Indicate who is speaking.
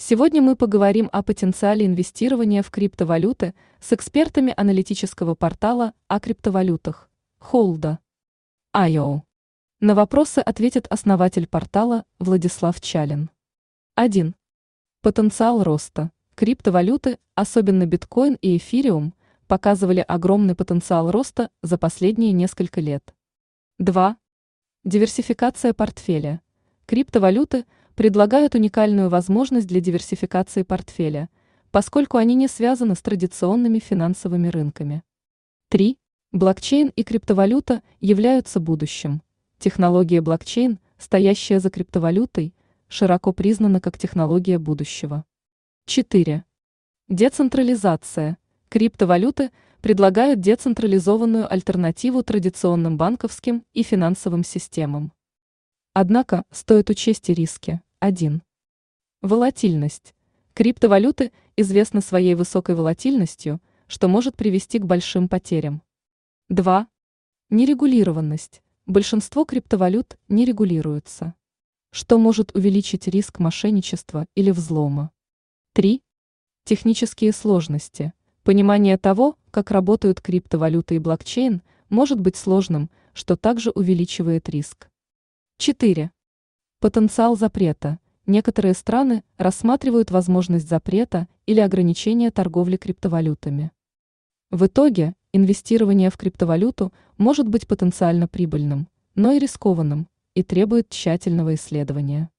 Speaker 1: Сегодня мы поговорим о потенциале инвестирования в криптовалюты с экспертами аналитического портала о криптовалютах Холда. IO. На вопросы ответит основатель портала Владислав Чалин. 1. Потенциал роста. Криптовалюты, особенно биткоин и эфириум, показывали огромный потенциал роста за последние несколько лет. 2. Диверсификация портфеля. Криптовалюты – предлагают уникальную возможность для диверсификации портфеля, поскольку они не связаны с традиционными финансовыми рынками. 3. Блокчейн и криптовалюта являются будущим. Технология блокчейн, стоящая за криптовалютой, широко признана как технология будущего. 4. Децентрализация. Криптовалюты предлагают децентрализованную альтернативу традиционным банковским и финансовым системам. Однако стоит учесть и риски. 1. Волатильность. Криптовалюты известны своей высокой волатильностью, что может привести к большим потерям. 2. Нерегулированность. Большинство криптовалют не регулируются, что может увеличить риск мошенничества или взлома. 3. Технические сложности. Понимание того, как работают криптовалюты и блокчейн, может быть сложным, что также увеличивает риск. 4. Потенциал запрета. Некоторые страны рассматривают возможность запрета или ограничения торговли криптовалютами. В итоге, инвестирование в криптовалюту может быть потенциально прибыльным, но и рискованным, и требует тщательного исследования.